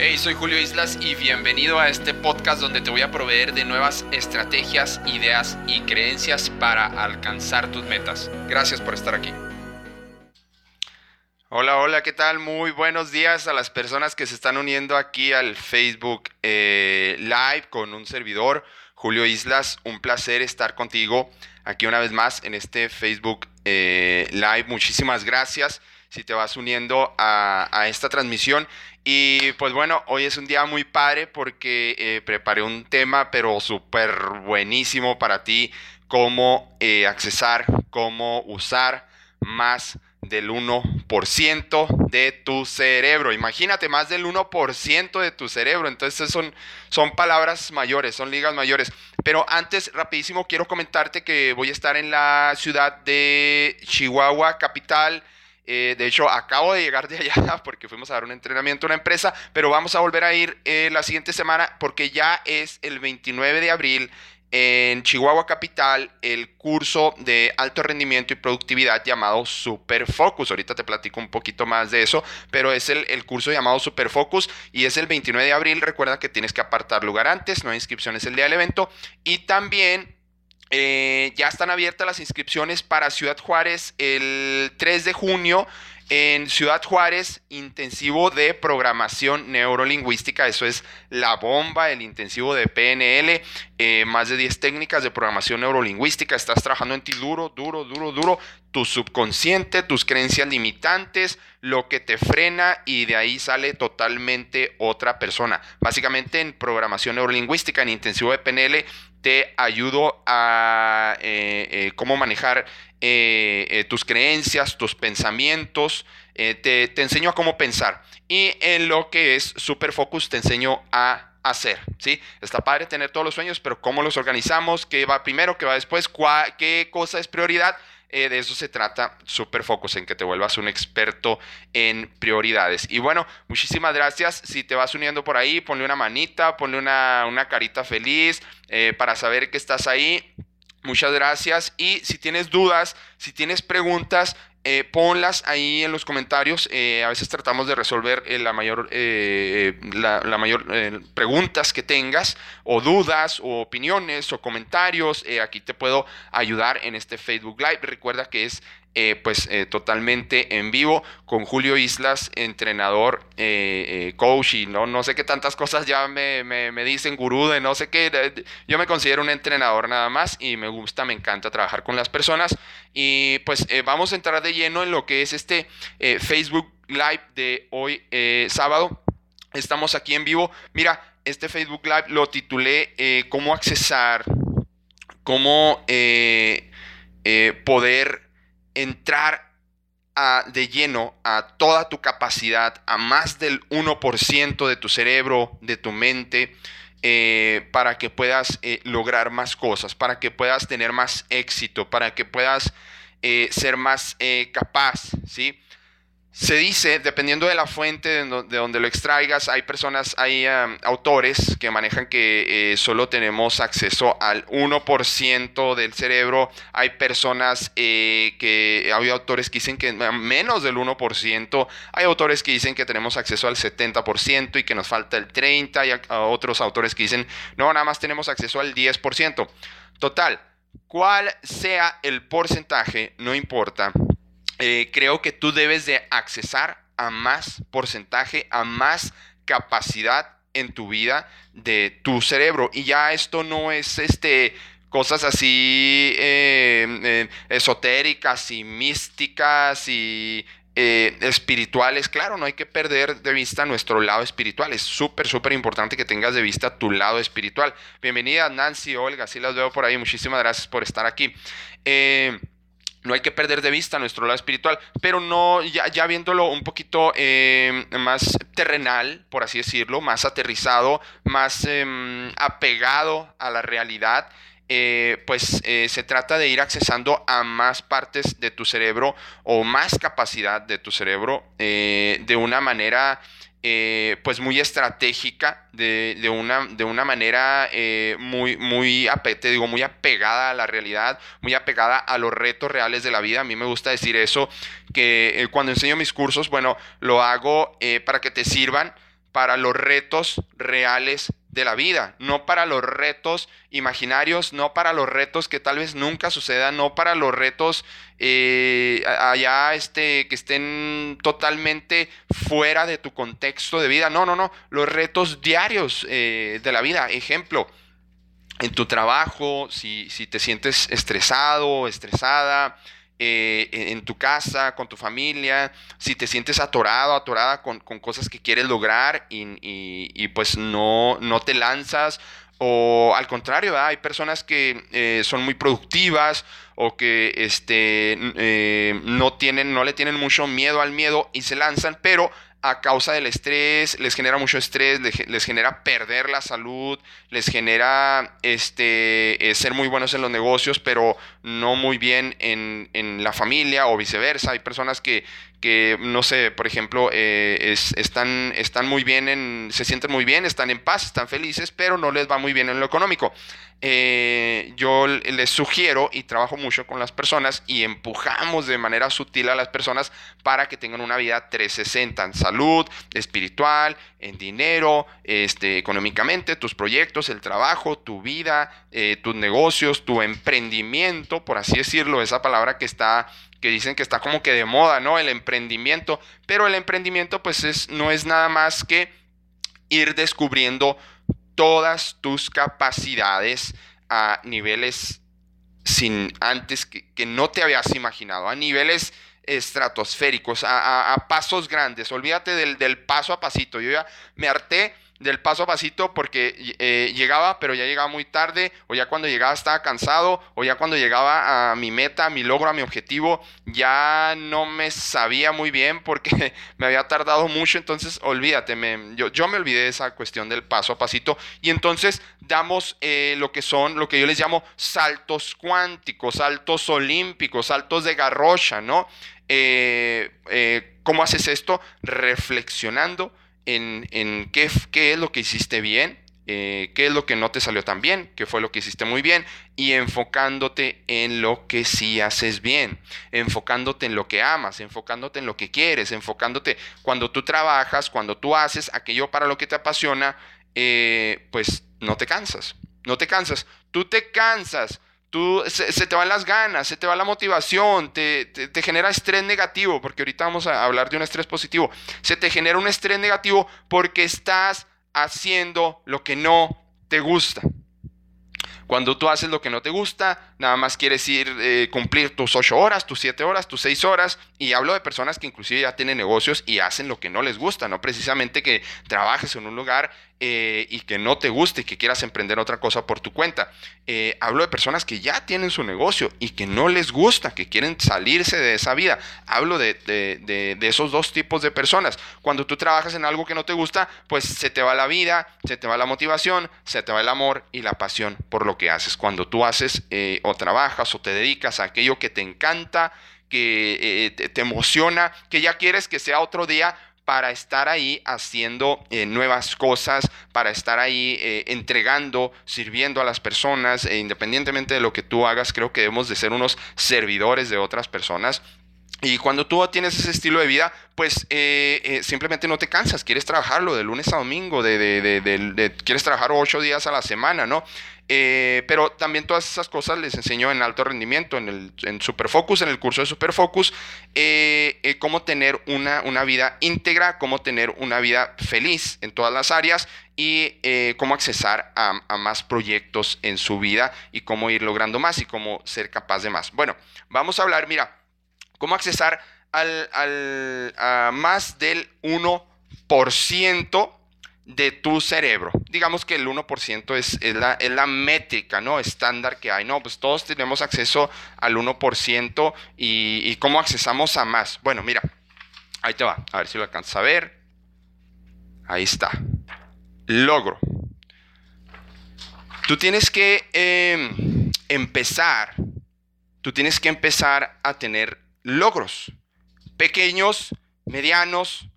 Hey, soy Julio Islas y bienvenido a este podcast donde te voy a proveer de nuevas estrategias, ideas y creencias para alcanzar tus metas. Gracias por estar aquí. Hola, hola, ¿qué tal? Muy buenos días a las personas que se están uniendo aquí al Facebook eh, Live con un servidor, Julio Islas. Un placer estar contigo aquí una vez más en este Facebook eh, Live. Muchísimas gracias si te vas uniendo a, a esta transmisión. Y pues bueno, hoy es un día muy padre porque eh, preparé un tema, pero súper buenísimo para ti, cómo eh, accesar, cómo usar más del 1% de tu cerebro. Imagínate, más del 1% de tu cerebro. Entonces son, son palabras mayores, son ligas mayores. Pero antes, rapidísimo, quiero comentarte que voy a estar en la ciudad de Chihuahua, capital eh, de hecho, acabo de llegar de allá porque fuimos a dar un entrenamiento a una empresa, pero vamos a volver a ir eh, la siguiente semana porque ya es el 29 de abril en Chihuahua Capital el curso de alto rendimiento y productividad llamado Super Focus. Ahorita te platico un poquito más de eso, pero es el, el, curso llamado Super Focus y es el 29 de abril. Recuerda que tienes que apartar lugar antes, no hay inscripciones el día del evento. Y también eh, ya están abiertas las inscripciones para Ciudad Juárez el 3 de junio. En Ciudad Juárez, intensivo de programación neurolingüística, eso es la bomba, el intensivo de PNL, eh, más de 10 técnicas de programación neurolingüística, estás trabajando en ti duro, duro, duro, duro, tu subconsciente, tus creencias limitantes, lo que te frena y de ahí sale totalmente otra persona. Básicamente en programación neurolingüística, en intensivo de PNL, te ayudo a eh, eh, cómo manejar eh, tus creencias, tus pensamientos, te, te, enseño a cómo pensar. Y en lo que es Super Focus te enseño a hacer, ¿sí? Está padre tener todos los sueños, pero cómo los organizamos, qué va primero, qué va después, qué cosa es prioridad. de eso se trata Super Focus, en que te vuelvas un experto en prioridades. Y bueno, muchísimas gracias. Si te vas uniendo por ahí, ponle una manita, ponle una, una carita feliz eh, para saber que estás ahí. Muchas gracias. Y si tienes dudas, si tienes preguntas, eh, ponlas ahí en los comentarios. Eh, a veces tratamos de resolver la mayor, la, la, mayor preguntas que tengas, o dudas, o opiniones, o comentarios. aquí te puedo ayudar en este Facebook Live. Recuerda que es eh, pues eh, totalmente en vivo con Julio Islas, entrenador, eh, coach y no, no sé qué tantas cosas ya me, me, dicen, gurú de no sé qué. Yo me considero un entrenador nada más y me gusta, me encanta trabajar con las personas. Y pues vamos a entrar de lleno en lo que es este Facebook Live de hoy sábado. Estamos aquí en vivo. Mira, este Facebook Live lo titulé Cómo accesar, cómo poder entrar de lleno a toda tu capacidad, a más del 1% de tu cerebro, de tu mente, eh, para que puedas eh, lograr más cosas, para que puedas tener más éxito, para que puedas eh, ser más capaz, ¿sí? Se dice, dependiendo de la fuente de, donde lo extraigas, hay personas, hay autores que manejan que eh, solo tenemos acceso al 1% del cerebro. Hay personas eh, que, hay autores que dicen que menos del 1%. Hay autores que dicen que tenemos acceso al 70% y que nos falta el 30%. Hay otros autores que dicen, no, nada más tenemos acceso al 10%. Total, cuál sea el porcentaje, no importa eh, creo que tú debes de accesar a más porcentaje, a más capacidad en tu vida de tu cerebro. Y ya esto no es este cosas así eh, eh, esotéricas y místicas y espirituales. Claro, no hay que perder de vista nuestro lado espiritual. Es súper, súper importante que tengas de vista tu lado espiritual. Bienvenida Nancy, Olga, sí las veo por ahí. Muchísimas gracias por estar aquí. No hay que perder de vista nuestro lado espiritual, pero no, ya, viéndolo un poquito eh, más terrenal, por así decirlo, más aterrizado, más em, apegado a la realidad, eh, pues eh, se trata de ir accesando a más partes de tu cerebro o más capacidad de tu cerebro de una manera eh, pues muy estratégica, de, una, de una manera eh, muy, muy, te digo, muy apegada a la realidad, muy apegada a los retos reales de la vida. A mí me gusta decir eso, que eh, cuando enseño mis cursos, bueno, lo hago para que te sirvan para los retos reales de la vida, no para los retos imaginarios, no para los retos que tal vez nunca sucedan, no para los retos eh, allá este, que estén totalmente fuera de tu contexto de vida, no, no, no, los retos diarios eh, de la vida. Ejemplo, en tu trabajo, si, si te sientes estresado, estresada, eh, en tu casa, con tu familia, si te sientes atorado, atorada con, cosas que quieres lograr y, pues no, no te lanzas, o al contrario, hay personas que eh, son muy productivas o que este, eh, no, tienen, no le tienen mucho miedo al miedo y se lanzan, pero a causa del estrés, les genera mucho estrés, les, genera perder la salud, les genera este, eh, ser muy buenos en los negocios, pero no muy bien en, en la familia o viceversa. Hay personas que, que no sé, por ejemplo, eh, están, están muy bien, en, se sienten muy bien, están en paz, están felices, pero no les va muy bien en lo económico. Eh, yo les sugiero y trabajo mucho con las personas y empujamos de manera sutil a las personas para que tengan una vida 360 en salud, espiritual, en dinero, este, económicamente, tus proyectos, el trabajo, tu vida, eh, tus negocios, tu emprendimiento, por así decirlo, esa palabra que está que dicen que está como que de moda, ¿no? El emprendimiento, pero el emprendimiento pues es, no es nada más que ir descubriendo todas tus capacidades a niveles sin antes que, no te habías imaginado, a niveles estratosféricos, a, pasos grandes. Olvídate del, del, paso a pasito. Yo ya me harté del paso a pasito porque eh, llegaba, pero ya llegaba muy tarde, o ya cuando llegaba estaba cansado, o ya cuando llegaba a mi meta, a mi logro, a mi objetivo, ya no me sabía muy bien porque me había tardado mucho, entonces olvídate, me, yo, yo, me olvidé de esa cuestión del paso a pasito, y entonces damos eh, lo que son, lo que yo les llamo saltos cuánticos, saltos olímpicos, saltos de garrocha, ¿no? Eh, ¿Cómo haces esto? Reflexionando en, qué, es lo que hiciste bien, eh, qué es lo que no te salió tan bien, qué fue lo que hiciste muy bien, y enfocándote en lo que sí haces bien, enfocándote en lo que amas, enfocándote en lo que quieres, enfocándote cuando tú trabajas, cuando tú haces aquello para lo que te apasiona, eh, pues no te cansas, no te cansas, tú te cansas Tú, se, te van las ganas, se te va la motivación, te, te, genera estrés negativo, porque ahorita vamos a hablar de un estrés positivo. Se te genera un estrés negativo porque estás haciendo lo que no te gusta. Cuando tú haces lo que no te gusta, nada más quieres ir eh, cumplir tus ocho horas, tus siete horas, tus seis horas. Y hablo de personas que inclusive ya tienen negocios y hacen lo que no les gusta, no precisamente que trabajes en un lugar eh, y que no te guste y que quieras emprender otra cosa por tu cuenta. Eh, hablo de personas que ya tienen su negocio y que no les gusta, que quieren salirse de esa vida. Hablo de, de, de, esos dos tipos de personas. Cuando tú trabajas en algo que no te gusta, pues se te va la vida, se te va la motivación, se te va el amor y la pasión por lo que haces. Cuando tú haces eh, o trabajas o te dedicas a aquello que te encanta, que te emociona, que ya quieres que sea otro día para estar ahí haciendo eh, nuevas cosas, para estar ahí eh, entregando, sirviendo a las personas, e independientemente de lo que tú hagas, creo que debemos de ser unos servidores de otras personas. Y cuando tú tienes ese estilo de vida, pues eh, simplemente no te cansas, quieres trabajarlo de lunes a domingo, de, de, quieres trabajar ocho días a la semana, ¿no? Eh, pero también todas esas cosas les enseño en alto rendimiento, en, el, en Superfocus, en el curso de Superfocus, eh, eh, cómo tener una, una, vida íntegra, cómo tener una vida feliz en todas las áreas y cómo accesar a, más proyectos en su vida y cómo ir logrando más y cómo ser capaz de más. Bueno, vamos a hablar, mira, cómo accesar al, al, a más del 1% de tu cerebro. Digamos que el 1% es, es, la, es, la, métrica, ¿no? Estándar que hay. No, pues todos tenemos acceso al 1% y, y cómo accesamos a más. Bueno, mira, ahí te va. A ver si lo alcanzas a ver. Ahí está. Logro. Tú tienes que em, empezar, tú tienes que empezar a tener logros. Pequeños, medianos,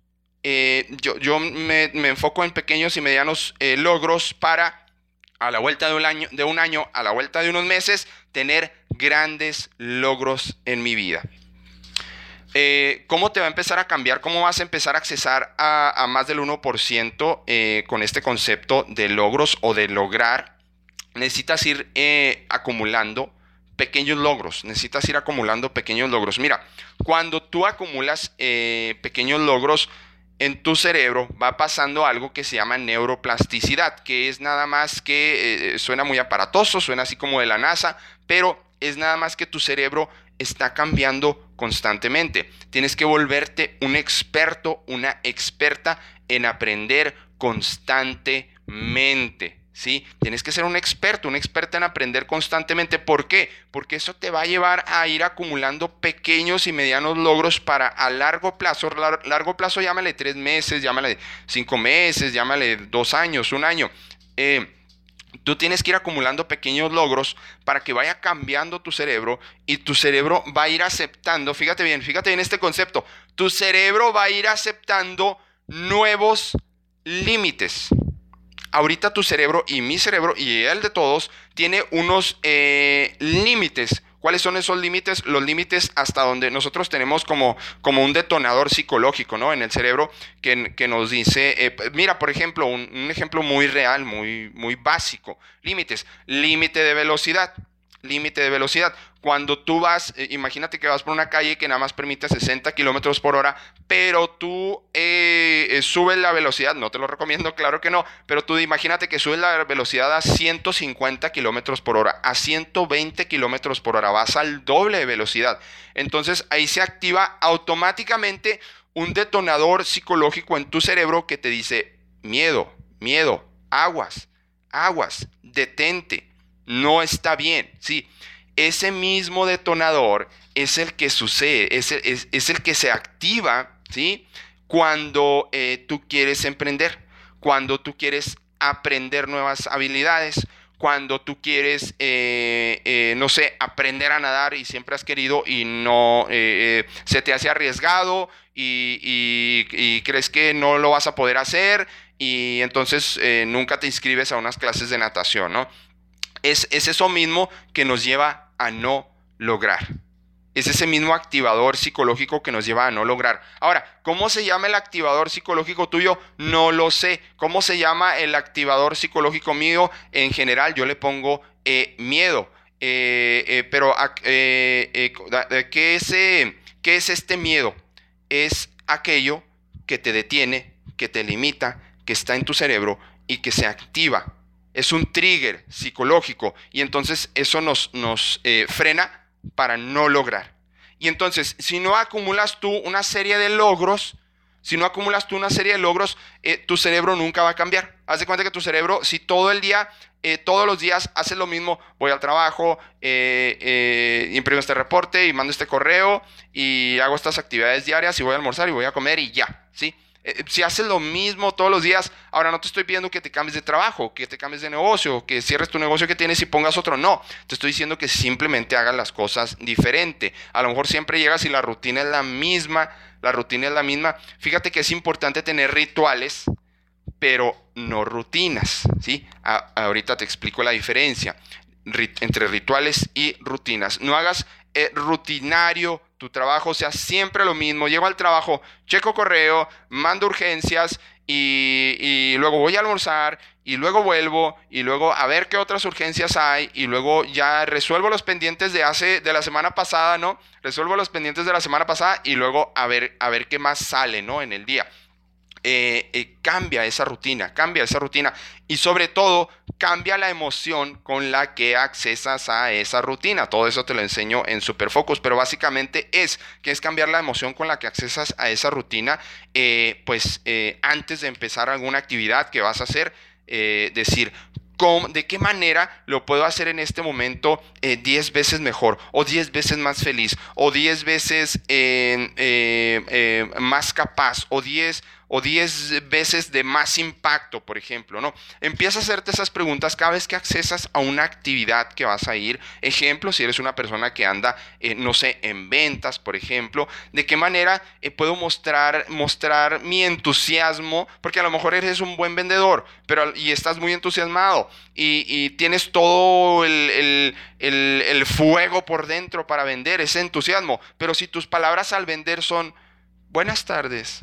eh, yo, me, enfoco en pequeños y medianos eh, logros para a la vuelta de un, año, de un año, a la vuelta de unos meses, tener grandes logros en mi vida. eh, ¿cómo te va a empezar a cambiar? ¿Cómo vas a empezar a accesar a, más del 1% eh, con este concepto de logros o de lograr? Necesitas ir acumulando pequeños logros, necesitas ir acumulando pequeños logros. Mira, cuando tú acumulas pequeños logros, en tu cerebro va pasando algo que se llama neuroplasticidad, que es nada más que, suena muy aparatoso, suena así como de la NASA, pero es nada más que tu cerebro está cambiando constantemente. Tienes que volverte un experto, una experta en aprender constantemente. ¿Sí? Tienes que ser un experto, una experta en aprender constantemente. ¿Por qué? Porque eso te va a llevar a ir acumulando pequeños y medianos logros para a largo plazo. largo plazo, llámale tres meses, llámale cinco meses, llámale dos años, un año. Eh, Tú tienes que ir acumulando pequeños logros para que vaya cambiando tu cerebro y tu cerebro va a ir aceptando, fíjate bien, fíjate bien este concepto, tu cerebro va a ir aceptando nuevos límites. Ahorita tu cerebro y mi cerebro y el de todos tiene unos eh, límites ¿Cuáles son esos límites? Los límites hasta donde nosotros tenemos como, como un detonador psicológico, ¿no? En el cerebro que, que nos dice, eh, mira, por ejemplo, un, un, ejemplo muy real, muy, muy básico. Límites. Límite de velocidad límite de velocidad. Cuando tú vas, eh, imagínate que vas por una calle que nada más permite 60 kilómetros por hora, pero tú eh, eh, subes la velocidad, no te lo recomiendo, claro que no, pero tú imagínate que subes la velocidad a 150 kilómetros por hora, a 120 kilómetros por hora, vas al doble de velocidad. Entonces ahí se activa automáticamente un detonador psicológico en tu cerebro que te dice miedo, miedo, aguas, aguas, detente no está bien. Sí, ese mismo detonador es el que sucede, es el, que se activa, ¿sí? Cuando eh, tú quieres emprender, cuando tú quieres aprender nuevas habilidades, cuando tú quieres, eh, eh, no sé, aprender a nadar y siempre has querido y no se te hace arriesgado y, y, crees que no lo vas a poder hacer y entonces nunca te inscribes a unas clases de natación, ¿no? Es, eso mismo que nos lleva a no lograr. Es ese mismo activador psicológico que nos lleva a no lograr. Ahora, ¿cómo se llama el activador psicológico tuyo? No lo sé. ¿Cómo se llama el activador psicológico mío? En general, yo le pongo eh, miedo. Eh, eh, pero, ¿qué, es, ¿qué es este miedo? Es aquello que te detiene, que te limita, que está en tu cerebro y que se activa es un trigger psicológico y entonces eso nos, nos eh, frena para no lograr. Y entonces, si no acumulas tú una serie de logros, si no acumulas tú una serie de logros, eh, tu cerebro nunca va a cambiar. Haz de cuenta que tu cerebro, si todo el día, eh, todos los días haces lo mismo, voy al trabajo, imprimo este reporte y mando este correo y hago estas actividades diarias y voy a almorzar y voy a comer y ya, ¿sí? Eh, si haces lo mismo todos los días, ahora no te estoy pidiendo que te cambies de trabajo, que te cambies de negocio, que cierres tu negocio que tienes y pongas otro. No, te estoy diciendo que simplemente hagas las cosas diferente. A lo mejor siempre llegas y la rutina es la misma, la rutina es la misma. Fíjate que es importante tener rituales, pero no rutinas, ¿sí? ahorita te explico la diferencia entre rituales y rutinas. No hagas eh, rutinario tu trabajo sea siempre lo mismo. Llego al trabajo, checo correo, mando urgencias y, luego voy a almorzar y luego vuelvo y luego a ver qué otras urgencias hay y luego ya resuelvo los pendientes de hace de la semana pasada, ¿no? Resuelvo los pendientes de la semana pasada y luego a ver a ver qué más sale, ¿no? En el día. Eh, eh, cambia esa rutina, cambia esa rutina y sobre todo cambia la emoción con la que accesas a esa rutina. Todo eso te lo enseño en Superfocus, pero básicamente es que es cambiar la emoción con la que accesas a esa rutina, eh, pues antes de empezar alguna actividad que vas a hacer, decir, ¿De qué manera lo puedo hacer en este momento 10 veces mejor o 10 veces más feliz o 10 veces más capaz o 10 o 10 veces de más impacto, por ejemplo, ¿no? Empieza a hacerte esas preguntas cada vez que accesas a una actividad que vas a ir. Ejemplo, si eres una persona que anda, eh, no sé, en ventas, por ejemplo, ¿de qué manera eh, puedo mostrar, mostrar mi entusiasmo? Porque a lo mejor eres un buen vendedor pero, y estás muy entusiasmado y, tienes todo el, el fuego por dentro para vender, ese entusiasmo. Pero si tus palabras al vender son, buenas tardes,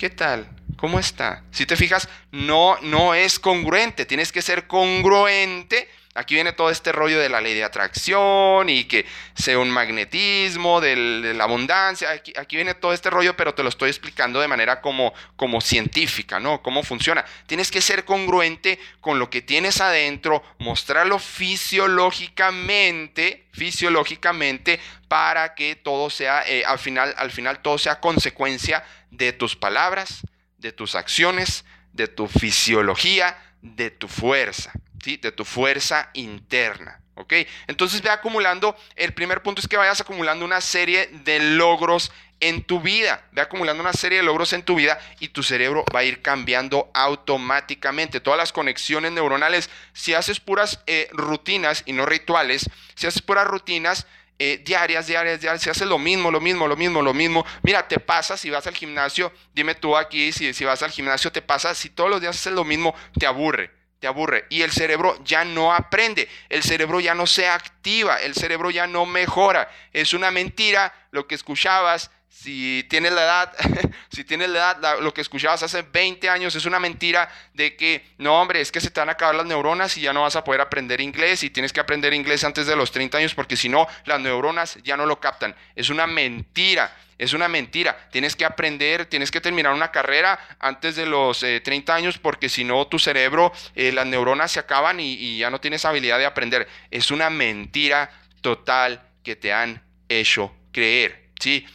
¿qué tal? ¿Cómo está? Si te fijas, no, no es congruente, tienes que ser congruente Aquí viene todo este rollo de la ley de atracción y que sea un magnetismo, de la abundancia. Aquí, viene todo este rollo, pero te lo estoy explicando de manera como, como científica, ¿no? Cómo funciona. Tienes que ser congruente con lo que tienes adentro, mostrarlo fisiológicamente, fisiológicamente, para que todo sea, eh, al, final, al final todo sea consecuencia de tus palabras, de tus acciones, de tu fisiología, de tu fuerza de tu fuerza interna. ¿ok? Entonces ve acumulando, el primer punto es que vayas acumulando una serie de logros en tu vida, ve acumulando una serie de logros en tu vida y tu cerebro va a ir cambiando automáticamente. Todas las conexiones neuronales, si haces puras eh, rutinas y no rituales, si haces puras rutinas, eh, diarias, diarias, diarias, si haces lo mismo, lo mismo, lo mismo, lo mismo. Mira, te pasa si vas al gimnasio, dime tú aquí, si, si vas al gimnasio, te pasa, si todos los días haces lo mismo, te aburre te aburre y el cerebro ya no aprende, el cerebro ya no se activa, el cerebro ya no mejora. Es una mentira lo que escuchabas. Si tienes la edad, si tienes la edad, lo que escuchabas hace 20 años es una mentira de que, no hombre, es que se te van a acabar las neuronas y ya no vas a poder aprender inglés y tienes que aprender inglés antes de los 30 años porque si no, las neuronas ya no lo captan. Es una mentira. Es una mentira. Tienes que aprender, tienes que terminar una carrera antes de los 30 eh, años porque si no tu cerebro, eh, las neuronas se acaban y, y ya no tienes habilidad de aprender. Es una mentira total que te han hecho creer. ¿sí?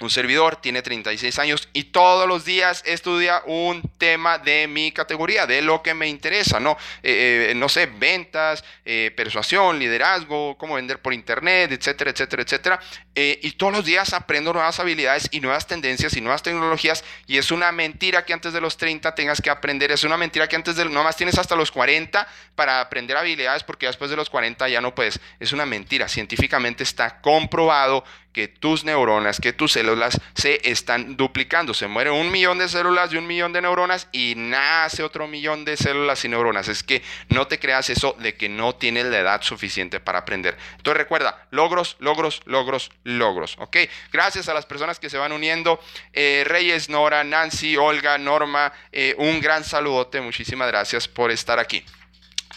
Un servidor, tiene 36 años y todos los días estudia un tema de mi categoría, de lo que me interesa, ¿no? Eh, eh, no sé, ventas, eh, persuasión, liderazgo, cómo vender por internet, etcétera, etcétera, etcétera. y todos los días aprendo nuevas habilidades y nuevas tendencias y nuevas tecnologías y es una mentira que antes de los 30 tengas que aprender, es una mentira que antes de, no más tienes hasta los 40 para aprender habilidades porque después de los 40 ya no puedes. Es una mentira, científicamente está comprobado que tus neuronas, que tus células se están duplicando. Se muere un millón de células y un millón de neuronas y nace otro millón de células y neuronas. Es que no te creas eso de que no tienes la edad suficiente para aprender. Entonces recuerda, logros, logros, logros, logros. ¿Ok? Gracias a las personas que se van uniendo. Eh, Reyes, Nora, Nancy, Olga, Norma, eh, un gran saludote. Muchísimas gracias por estar aquí.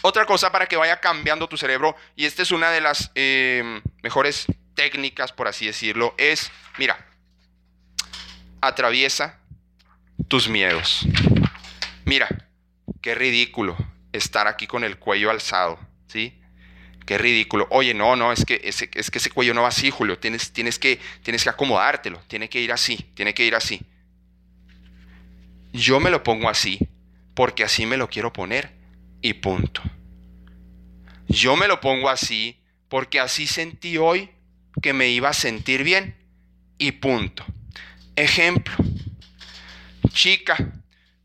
Otra cosa para que vaya cambiando tu cerebro, y esta es una de las eh, mejores técnicas, por así decirlo, es, mira, atraviesa tus miedos. Mira, qué ridículo estar aquí con el cuello alzado, ¿sí? Qué ridículo. Oye, no, no, es que ese, es que ese cuello no va así, Julio. Tienes, tienes, que, tienes que acomodártelo. Tiene que ir así, tiene que ir así. Yo me lo pongo así porque así me lo quiero poner y punto. Yo me lo pongo así porque así sentí hoy que me iba a sentir bien y punto. Ejemplo, chica,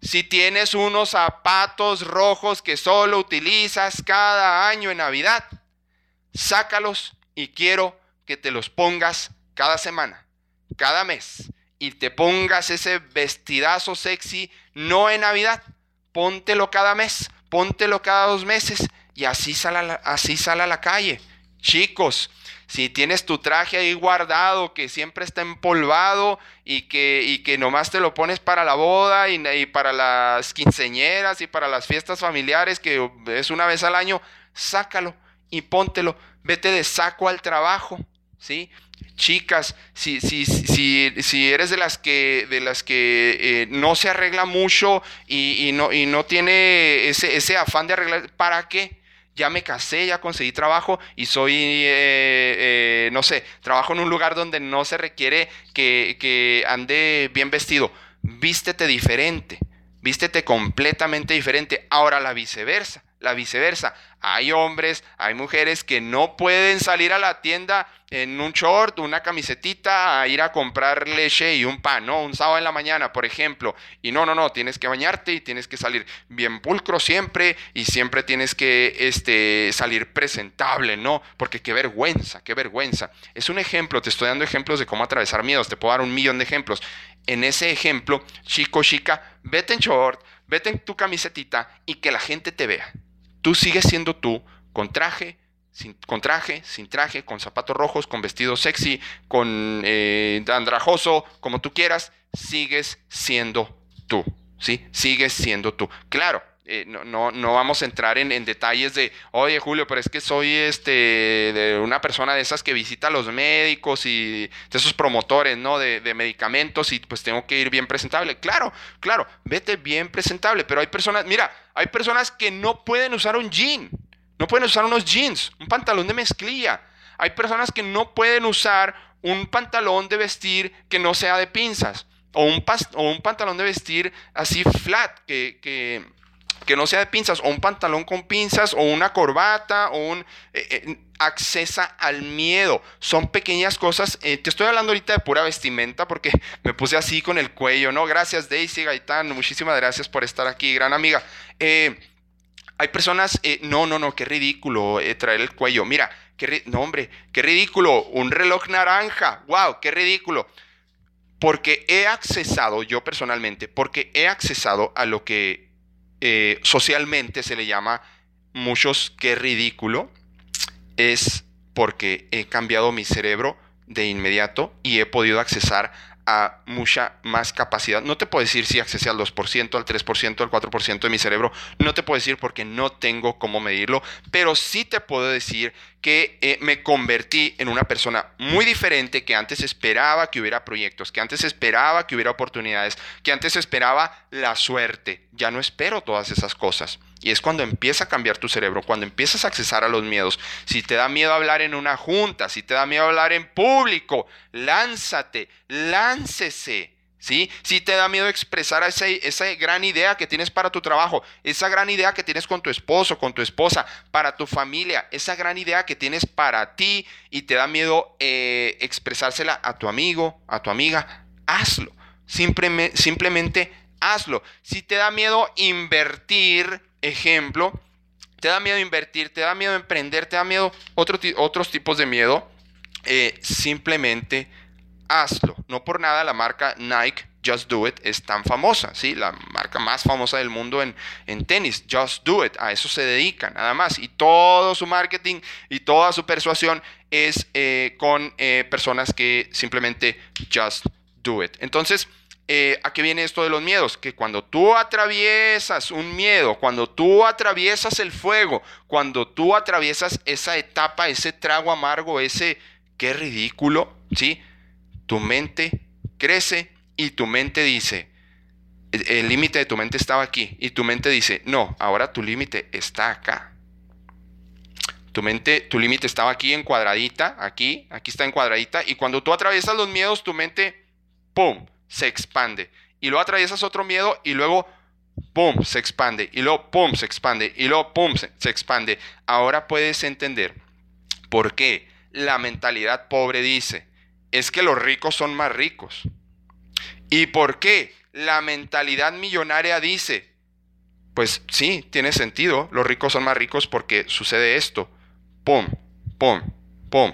si tienes unos zapatos rojos que solo utilizas cada año en Navidad, sácalos y quiero que te los pongas cada semana, cada mes, y te pongas ese vestidazo sexy no en Navidad, póntelo cada mes, póntelo cada dos meses y así sale así sale a la calle. Chicos, si tienes tu traje ahí guardado que siempre está empolvado y que, y que nomás te lo pones para la boda y, para las quinceñeras y para las fiestas familiares que es una vez al año, sácalo y póntelo, vete de saco al trabajo, ¿sí? Chicas, si, si, si, si eres de las que, de las que eh, no se arregla mucho y, y, no, y no tiene ese, ese afán de arreglar, ¿para qué? Ya me casé, ya conseguí trabajo y soy, eh, eh, no sé, trabajo en un lugar donde no se requiere que, que ande bien vestido. Vístete diferente, vístete completamente diferente. Ahora la viceversa. La viceversa. Hay hombres, hay mujeres que no pueden salir a la tienda en un short, una camisetita, a ir a comprar leche y un pan, ¿no? Un sábado en la mañana, por ejemplo. Y no, no, no, tienes que bañarte y tienes que salir bien pulcro siempre y siempre tienes que este, salir presentable, ¿no? Porque qué vergüenza, qué vergüenza. Es un ejemplo, te estoy dando ejemplos de cómo atravesar miedos, te puedo dar un millón de ejemplos. En ese ejemplo, chico, chica, vete en short, vete en tu camisetita y que la gente te vea. Tú sigues siendo tú, con traje, sin, con traje, sin traje, con zapatos rojos, con vestido sexy, con eh, andrajoso, como tú quieras, sigues siendo tú, ¿sí? Sigues siendo tú. Claro, eh, no, no, no, vamos a entrar en, detalles de, oye Julio, pero es que soy este, de una persona de esas que visita a los médicos y de esos promotores, ¿no? De, de, medicamentos y pues tengo que ir bien presentable. Claro, claro, vete bien presentable, pero hay personas, mira, hay personas que no pueden usar un jean, no pueden usar unos jeans, un pantalón de mezclilla. Hay personas que no pueden usar un pantalón de vestir que no sea de pinzas o un, o un pantalón de vestir así flat, que, que que no sea de pinzas, o un pantalón con pinzas, o una corbata, o un... Eh, eh, accesa al miedo. Son pequeñas cosas. Eh, te estoy hablando ahorita de pura vestimenta porque me puse así con el cuello, ¿no? Gracias Daisy Gaitán, muchísimas gracias por estar aquí, gran amiga. hay personas, no, no, no, qué ridículo traer el cuello. Mira, qué no, qué ridículo. Un reloj naranja, wow, qué ridículo. Porque he accesado, yo personalmente, porque he accesado a lo que eh, socialmente se le llama muchos qué ridículo, es porque he cambiado mi cerebro de inmediato y he podido accesar a mucha más capacidad. No te puedo decir si accesé al 2%, al 3%, al 4% de mi cerebro. No te puedo decir porque no tengo cómo medirlo, pero sí te puedo decir que eh, me convertí en una persona muy diferente que antes esperaba que hubiera proyectos, que antes esperaba que hubiera oportunidades, que antes esperaba la suerte. Ya no espero todas esas cosas. Y es cuando empieza a cambiar tu cerebro, cuando empiezas a accesar a los miedos. Si te da miedo hablar en una junta, si te da miedo hablar en público, lánzate, láncese. ¿Sí? Si te da miedo expresar esa, gran idea que tienes para tu trabajo, esa gran idea que tienes con tu esposo, con tu esposa, para tu familia, esa gran idea que tienes para ti y te da miedo eh, expresársela a tu amigo, a tu amiga, hazlo. Simplemente, hazlo. Si te da miedo invertir ejemplo, te da miedo invertir, te da miedo emprender, te da miedo otros tipos de miedo, eh, simplemente hazlo. No por nada la marca Nike Just Do It es tan famosa, ¿sí? La marca más famosa del mundo en, en, tenis, Just Do It, a eso se dedica, nada más. Y todo su marketing y toda su persuasión es eh, con eh, personas que simplemente Just Do It. Entonces, eh, ¿a qué viene esto de los miedos? Que cuando tú atraviesas un miedo, cuando tú atraviesas el fuego, cuando tú atraviesas esa etapa, ese trago amargo, ese qué ridículo, ¿sí? Tu mente crece y tu mente dice, el límite de tu mente estaba aquí y tu mente dice, no, ahora tu límite está acá. Tu mente, tu límite estaba aquí en cuadradita, aquí, aquí está en cuadradita y cuando tú atraviesas los miedos, tu mente, ¡pum!, se expande. Y luego atraviesas otro miedo y luego, ¡pum!, se expande. Y luego, ¡pum!, se expande. Y luego, ¡pum!, se, se expande. Ahora puedes entender por qué la mentalidad pobre dice, es que los ricos son más ricos. ¿Y por qué la mentalidad millonaria dice, pues sí, tiene sentido, los ricos son más ricos porque sucede esto. Pum, pum, pum,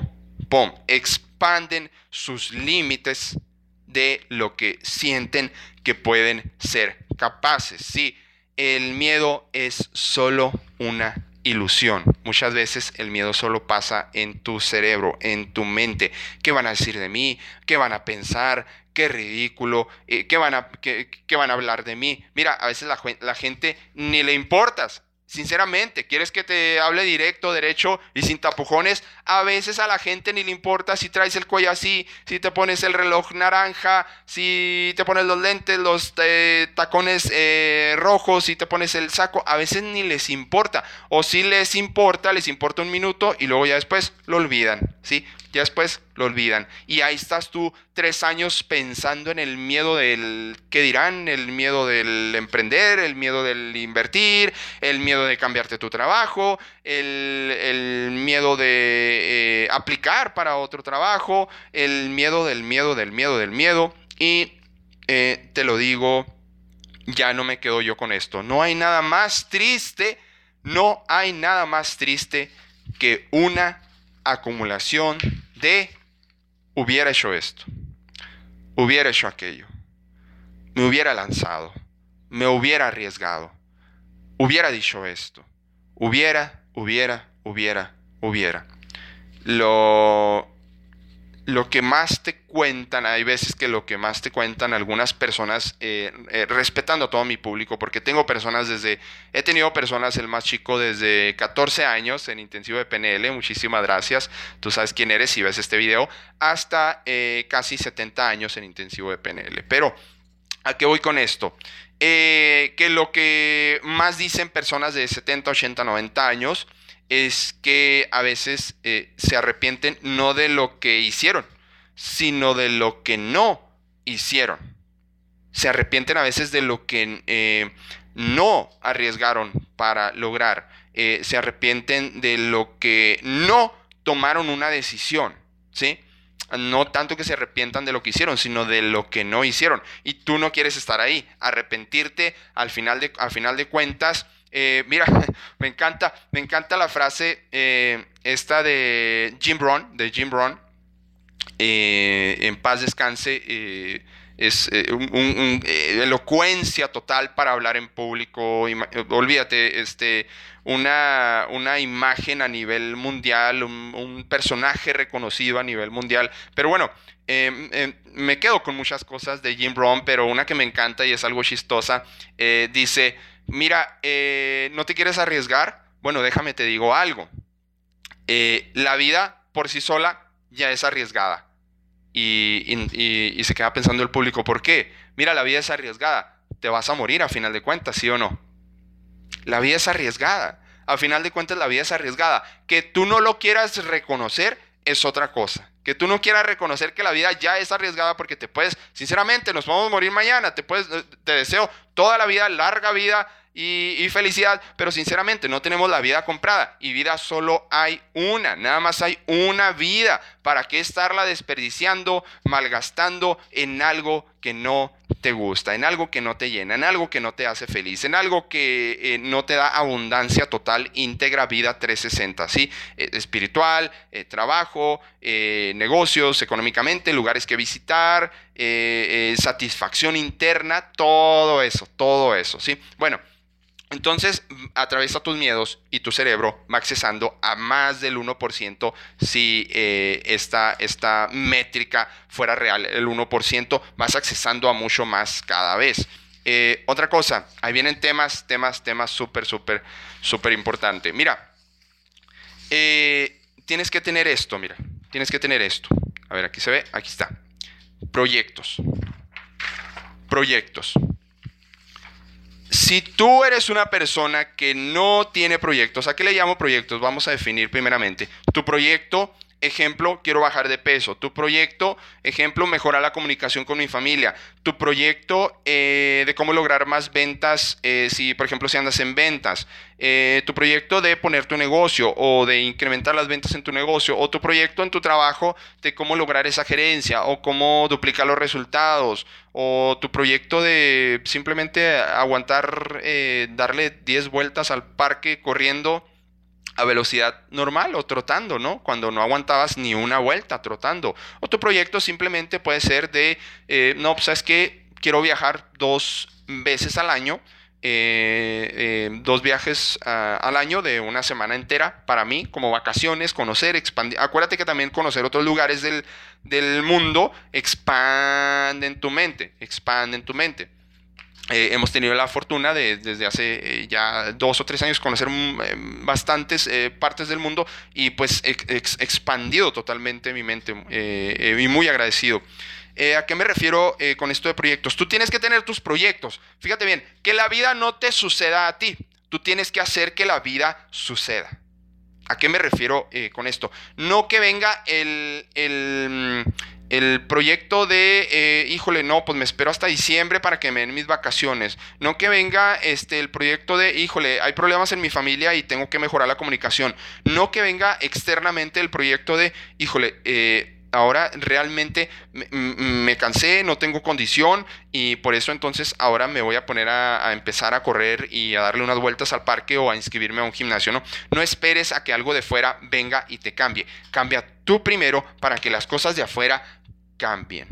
pum. Expanden sus límites de lo que sienten que pueden ser capaces. Sí, el miedo es solo una ilusión. Muchas veces el miedo solo pasa en tu cerebro, en tu mente. ¿Qué van a decir de mí? ¿Qué van a pensar? Qué ridículo, eh, ¿qué, van a, qué, van a hablar de mí? Mira, a veces la, la gente ni le importas, Sinceramente, quieres que te hable directo, derecho y sin tapujones. A veces a la gente ni le importa si traes el cuello así, si te pones el reloj naranja, si te pones los lentes, los eh, tacones eh, rojos, si te pones el saco. A veces ni les importa. O si les importa, les importa un minuto y luego ya después lo olvidan. ¿sí? Ya después lo olvidan. Y ahí estás tú tres años pensando en el miedo del qué dirán, el miedo del emprender, el miedo del invertir, el miedo de cambiarte tu trabajo, el, miedo de eh, aplicar para otro trabajo, el miedo del miedo del miedo del miedo. Y eh, te lo digo, ya no me quedo yo con esto. No hay nada más triste, no hay nada más triste que una acumulación de hubiera hecho esto, hubiera hecho aquello, me hubiera lanzado, me hubiera arriesgado, hubiera dicho esto, hubiera, hubiera, hubiera, hubiera. Lo, lo que más te cuentan, hay veces que lo que más te cuentan algunas personas, eh, eh, respetando a todo mi público, porque tengo personas desde, he tenido personas, el más chico, desde 14 años en intensivo de PNL, muchísimas gracias, tú sabes quién eres si ves este video, hasta eh, casi 70 años en intensivo de PNL. Pero, ¿a qué voy con esto? que lo que más dicen personas de 70, 80, 90 años, es que a veces eh, se arrepienten no de lo que hicieron, sino de lo que no hicieron. Se arrepienten a veces de lo que eh, no arriesgaron para lograr. Eh, se arrepienten de lo que no tomaron una decisión, ¿sí? No tanto que se arrepientan de lo que hicieron, sino de lo que no hicieron. Y tú no quieres estar ahí. Arrepentirte al final de, al final de cuentas eh, mira, me encanta, me encanta la frase eh, esta de Jim Brown, de Jim Brown. Eh, en paz descanse. es una elocuencia total para hablar en público. olvídate, este, una, una, imagen a nivel mundial, un, personaje reconocido a nivel mundial. Pero bueno, em, em, me quedo con muchas cosas de Jim Brown, pero una que me encanta y es algo chistosa, dice, mira, eh, no te quieres arriesgar, bueno, déjame te digo algo. Eh, la vida por sí sola ya es arriesgada. Y, se queda pensando el público, ¿por qué? Mira, la vida es arriesgada. Te vas a morir a final de cuentas, ¿sí o no? La vida es arriesgada. A final de cuentas, la vida es arriesgada. Que tú no lo quieras reconocer es otra cosa. Que tú no quieras reconocer que la vida ya es arriesgada porque te puedes, sinceramente, nos podemos morir mañana, te puedes, te deseo toda la vida, larga vida, y, felicidad, pero sinceramente no tenemos la vida comprada y vida solo hay una, nada más hay una vida. ¿Para qué estarla desperdiciando, malgastando en algo que no te gusta, en algo que no te llena, en algo que no te hace feliz, en algo que eh, no te da abundancia total, íntegra vida 360, ¿sí? Eh, espiritual, eh, trabajo, negocios, económicamente, lugares que visitar, satisfacción interna, todo eso, todo eso, ¿sí? Bueno. Entonces, atraviesa tus miedos y tu cerebro va accesando a más del 1% si eh, esta, esta métrica fuera real, el 1%, vas accesando a mucho más cada vez. Eh, otra cosa, ahí vienen temas, temas, temas súper, súper, súper importante. Mira, eh, tienes que tener esto, mira, tienes que tener esto. A ver, aquí se ve, aquí está. Proyectos. Proyectos. Si tú eres una persona que no tiene proyectos, ¿a qué le llamo proyectos? Vamos a definir primeramente. Tu proyecto ejemplo, quiero bajar de peso. Tu proyecto, ejemplo, mejorar la comunicación con mi familia. Tu proyecto eh, de cómo lograr más ventas, eh, si por ejemplo si andas en ventas. Eh, tu proyecto de poner tu negocio o de incrementar las ventas en tu negocio. O tu proyecto en tu trabajo de cómo lograr esa gerencia o cómo duplicar los resultados. O tu proyecto de simplemente aguantar, darle 10 vueltas al parque corriendo a velocidad normal o trotando, ¿no? Cuando no aguantabas ni una vuelta trotando. Otro proyecto simplemente puede ser de, eh, no, pues es que quiero viajar dos veces al año, eh, eh, dos viajes ah, al año de una semana entera para mí, como vacaciones, conocer, expandir. Acuérdate que también conocer otros lugares del, del mundo expande en tu mente, expande en tu mente. Eh, hemos tenido la fortuna de desde hace eh, ya dos o tres años conocer mm, eh, bastantes partes del mundo y pues expandido totalmente mi mente y muy agradecido. ¿A qué me refiero con esto de proyectos? Tú tienes que tener tus proyectos. Fíjate bien, que la vida no te suceda a ti. Tú tienes que hacer que la vida suceda. ¿A qué me refiero eh, con esto? No que venga el, el, el proyecto de, eh, híjole, no, pues me espero hasta diciembre para que me den mis vacaciones. No que venga este, el proyecto de, híjole, hay problemas en mi familia y tengo que mejorar la comunicación. No que venga externamente el proyecto de, híjole, eh, ahora realmente me, cansé, no tengo condición y por eso entonces ahora me voy a poner a, a, empezar a correr y a darle unas vueltas al parque o a inscribirme a un gimnasio. No, no esperes a que algo de fuera venga y te cambie. Cambia tú primero para que las cosas de afuera cambien.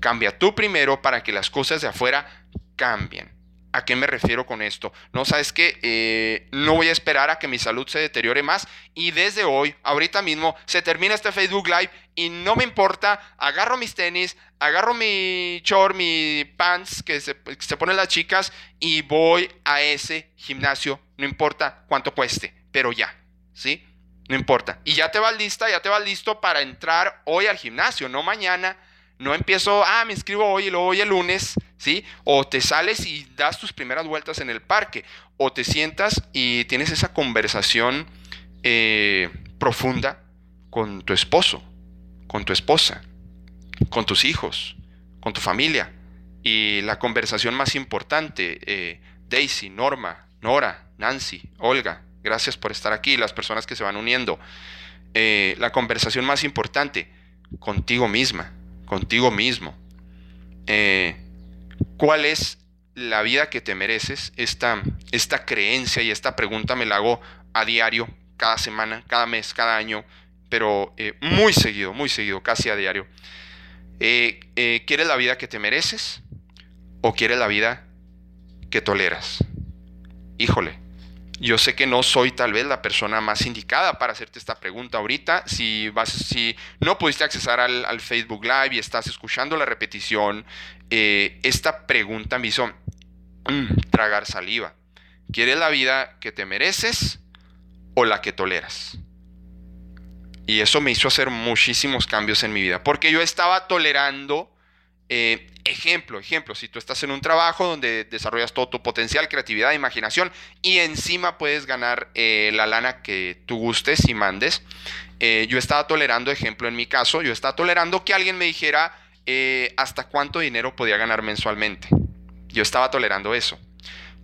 Cambia tú primero para que las cosas de afuera cambien. ¿A qué me refiero con esto? No, sabes que eh, no voy a esperar a que mi salud se deteriore más y desde hoy, ahorita mismo, se termina este Facebook Live y no me importa, agarro mis tenis, agarro mi short, mi pants que se, que se ponen las chicas y voy a ese gimnasio, no importa cuánto cueste, pero ya, ¿sí? No importa. Y ya te vas lista, ya te vas listo para entrar hoy al gimnasio, no mañana. No empiezo, ah, me inscribo hoy y luego hoy el lunes, ¿sí? O te sales y das tus primeras vueltas en el parque. O te sientas y tienes esa conversación eh, profunda con tu esposo, con tu esposa, con tus hijos, con tu familia. Y la conversación más importante, eh, Daisy, Norma, Nora, Nancy, Olga, Gracias por estar aquí, las personas que se van uniendo. Eh, la conversación más importante, contigo misma, contigo mismo. Eh, ¿Cuál es la vida que te mereces? Esta, esta creencia y esta pregunta me la hago a diario, cada semana, cada mes, cada año, pero eh, muy seguido, muy seguido, casi a diario. ¿Quieres la vida que te mereces o quieres la vida que toleras? Híjole, yo sé que no soy tal vez la persona más indicada para hacerte esta pregunta ahorita. Si, vas, si no pudiste accesar al, Facebook Live y estás escuchando la repetición, eh, esta pregunta me hizo mm, tragar saliva. ¿Quieres la vida que te mereces o la que toleras? Y eso me hizo hacer muchísimos cambios en mi vida, porque yo estaba tolerando eh, ejemplo, ejemplo, si tú estás en un trabajo donde desarrollas todo tu potencial, creatividad, imaginación y encima puedes ganar eh, la lana que tú gustes y mandes, eh, yo estaba tolerando, ejemplo en mi caso, yo estaba tolerando que alguien me dijera hasta cuánto dinero podía ganar mensualmente. Yo estaba tolerando eso.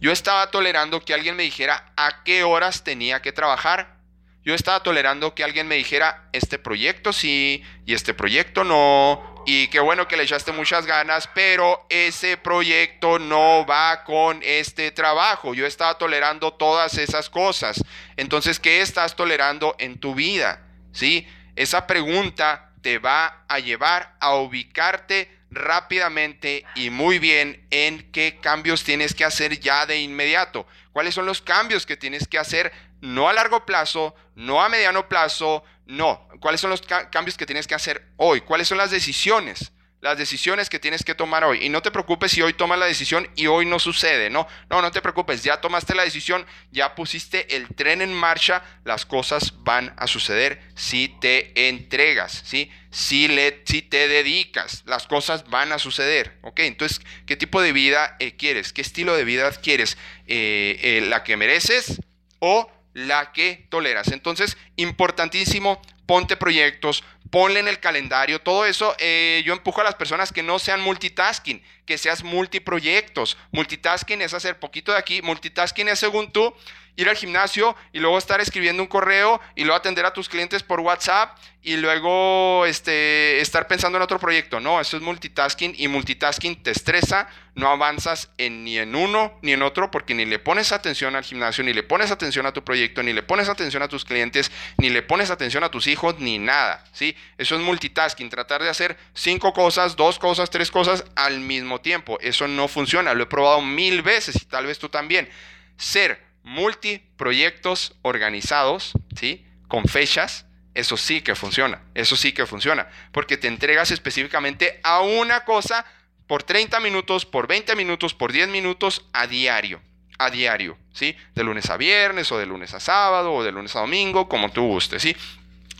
Yo estaba tolerando que alguien me dijera a qué horas tenía que trabajar. Yo estaba tolerando que alguien me dijera este proyecto sí y este proyecto no y qué bueno que le echaste muchas ganas, pero ese proyecto no va con este trabajo. Yo estaba tolerando todas esas cosas. Entonces, ¿qué estás tolerando en tu vida? ¿Sí? Esa pregunta te va a llevar a ubicarte rápidamente y muy bien en qué cambios tienes que hacer ya de inmediato. ¿Cuáles son los cambios que tienes que hacer no a largo plazo, no a mediano plazo, no. ¿Cuáles son los cambios que tienes que hacer hoy? ¿Cuáles son las decisiones? Las decisiones que tienes que tomar hoy. Y no te preocupes si hoy tomas la decisión y hoy no sucede. No, no, no te preocupes. Ya tomaste la decisión, ya pusiste el tren en marcha. Las cosas van a suceder si te entregas, ¿sí? Si, le, te dedicas, las cosas van a suceder. ¿Ok? Entonces, ¿qué tipo de vida eh, quieres? ¿Qué estilo de vida quieres? Eh, eh, ¿La que mereces o la que toleras. Entonces, importantísimo, ponte proyectos, ponle en el calendario, todo eso eh, yo empujo a las personas que no sean multitasking, que seas multiproyectos. Multitasking es hacer poquito de aquí, multitasking es según tú ir al gimnasio y luego estar escribiendo un correo y luego atender a tus clientes por WhatsApp y luego este, estar pensando en otro proyecto. No, eso es multitasking y multitasking te estresa, no avanzas en, ni en uno ni en otro porque ni le pones atención al gimnasio, ni le pones atención a tu proyecto, ni le pones atención a tus clientes, ni le pones atención a tus hijos, ni nada. ¿sí? Eso es multitasking, tratar de hacer cinco cosas, dos cosas, tres cosas al mismo tiempo. Eso no funciona, lo he probado mil veces y tal vez tú también. Ser multiproyectos organizados, ¿sí? Con fechas, eso sí que funciona, eso sí que funciona, porque te entregas específicamente a una cosa por 30 minutos, por 20 minutos, por 10 minutos a diario, a diario, ¿sí? De lunes a viernes o de lunes a sábado o de lunes a domingo, como tú gustes, ¿sí?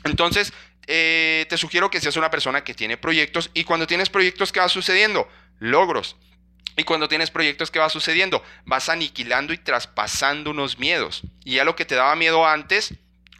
Entonces, eh, te sugiero que seas una persona que tiene proyectos y cuando tienes proyectos, ¿qué va sucediendo? Logros, y cuando tienes proyectos, ¿qué va sucediendo? Vas aniquilando y traspasando unos miedos. Y ya lo que te daba miedo antes,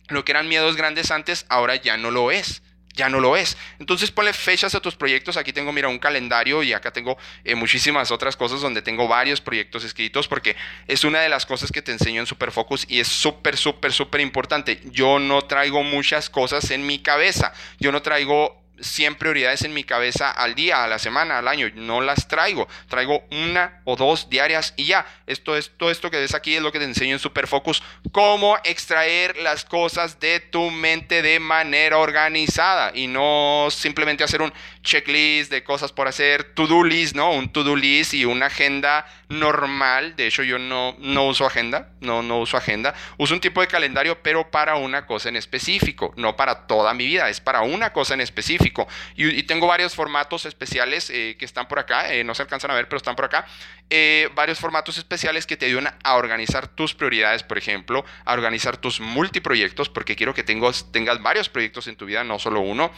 Lo que eran miedos grandes antes, ahora ya no lo es ya no lo es. Entonces ponle fechas a tus proyectos. Aquí tengo, mira, un calendario y acá tengo eh, muchísimas otras cosas donde tengo varios proyectos escritos porque es una de las cosas que te enseño en Superfocus y es súper, súper, súper importante. Yo no traigo muchas cosas en mi cabeza. Yo no traigo 100 prioridades en mi cabeza al día, a la semana, al año. No las traigo. Traigo una o dos diarias y ya. Esto es todo esto que ves aquí es lo que te enseño en Superfocus. Cómo extraer las cosas de tu mente de manera organizada y no simplemente hacer un checklist de cosas por hacer, to-do list, ¿no? Un to-do list y una agenda normal. De hecho, yo no, no uso agenda, no, no uso agenda. Uso un tipo de calendario, pero para una cosa en específico, no para toda mi vida, es para una cosa en específico. Y, tengo varios formatos especiales eh, que están por acá, eh, no se alcanzan a ver, pero están por acá. Eh, varios formatos especiales que te ayudan a organizar tus prioridades, por ejemplo, a organizar tus multiproyectos, porque quiero que tengas, tengas varios proyectos en tu vida, no solo uno,